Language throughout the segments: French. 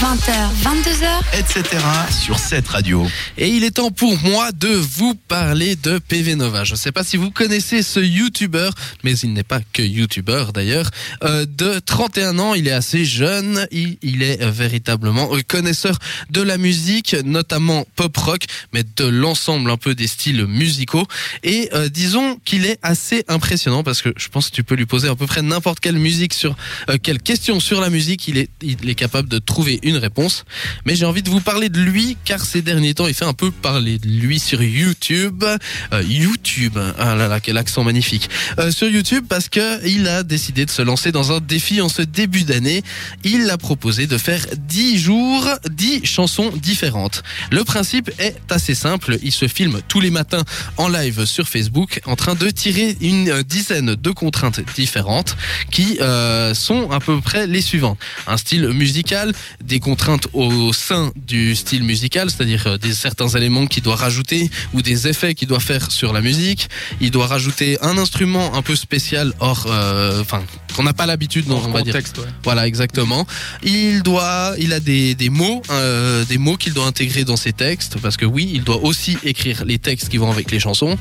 20h, 22h, etc. sur cette radio. Et il est temps pour moi de vous parler de PV Nova. Je ne sais pas si vous connaissez ce YouTuber, mais il n'est pas que YouTuber d'ailleurs. Euh, de 31 ans, il est assez jeune, il, est véritablement euh, connaisseur de la musique, notamment pop rock, mais de l'ensemble un peu des styles musicaux. Et euh, disons qu'il est assez impressionnant parce que je pense que tu peux lui poser à peu près n'importe quelle musique sur quelle question sur la musique, il est, il est capable de trouver une réponse. Mais j'ai envie de vous parler de lui car ces derniers temps, il fait un peu parler de lui sur YouTube. Euh, YouTube, ah là là, quel accent magnifique. Euh, sur YouTube parce que il a décidé de se lancer dans un défi en ce début d'année. Il a proposé de faire 10 jours, 10 chansons différentes. Le principe est assez simple. Il se filme tous les matins en live sur Facebook en train de tirer une dizaine de contraintes différentes qui euh, sont à peu près les suivantes. Un style musical, des contraintes au sein du style musical, c'est-à-dire euh, des certains éléments qu'il doit rajouter ou des effets qu'il doit faire sur la musique. Il doit rajouter un instrument un peu spécial hors, euh, enfin, qu'on n'a pas l'habitude, on va dire. ouais. Voilà, exactement. Il doit, il a des, des mots, euh, des mots qu'il doit intégrer dans ses textes, parce que oui, il doit aussi écrire les textes qui vont avec les chansons.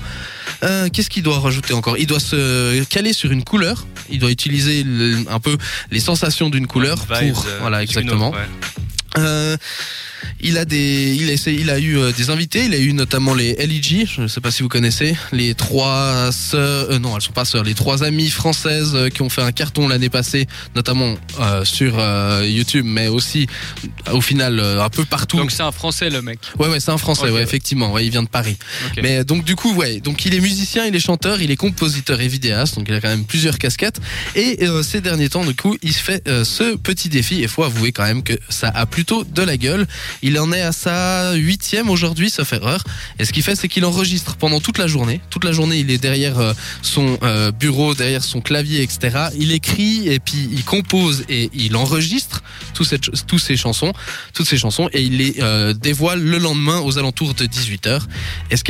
Euh, Qu'est-ce qu'il doit rajouter encore? Il doit se caler sur une couleur. Il doit utiliser le- un peu les sensations d'une couleur pour, voilà, exactement. autre, ouais. Euh, il a des, il a, essayé- il a eu euh, des invités. Il a eu notamment les LEG. Je ne sais pas si vous connaissez les trois sœurs. euh, non, elles sont pas sœurs. Les trois amies françaises euh, qui ont fait un carton l'année passée, notamment euh, sur euh, YouTube, mais aussi au final un peu partout. Donc c'est un français le mec. ouais, ouais, c'est un français. Ouais, ouais. effectivement. Ouais, il vient de Paris. Mais donc du coup, ouais, donc il est musicien, il est chanteur, il est compositeur et vidéaste, donc il a quand même plusieurs casquettes. Et euh, ces derniers temps, du coup, il se fait euh, ce petit défi. Et faut avouer quand même que ça a plutôt de la gueule. Il en est à sa huitième aujourd'hui, sauf erreur. Et ce qu'il fait, c'est qu'il enregistre pendant toute la journée. Toute la journée, il est derrière euh, son euh, bureau, derrière son clavier, etc. Il écrit et puis il compose et il enregistre tous ces, chansons, toutes ces chansons, et il les euh, dévoile le lendemain aux alentours de 18h. Et ce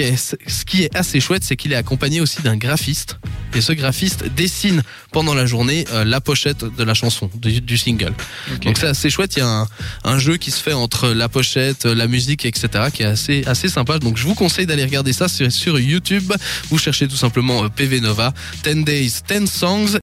ce qui est assez chouette, c'est qu'il est accompagné aussi d'un graphiste. Et ce graphiste dessine pendant la journée euh, la pochette de la chanson, du, du single. Donc c'est assez chouette. Il y a un, un jeu qui se fait entre la pochette, la musique, etc., qui est assez, assez sympa. Donc je vous conseille d'aller regarder ça sur, sur YouTube. Vous cherchez tout simplement euh, PV Nova, 10 Days, 10 Songs,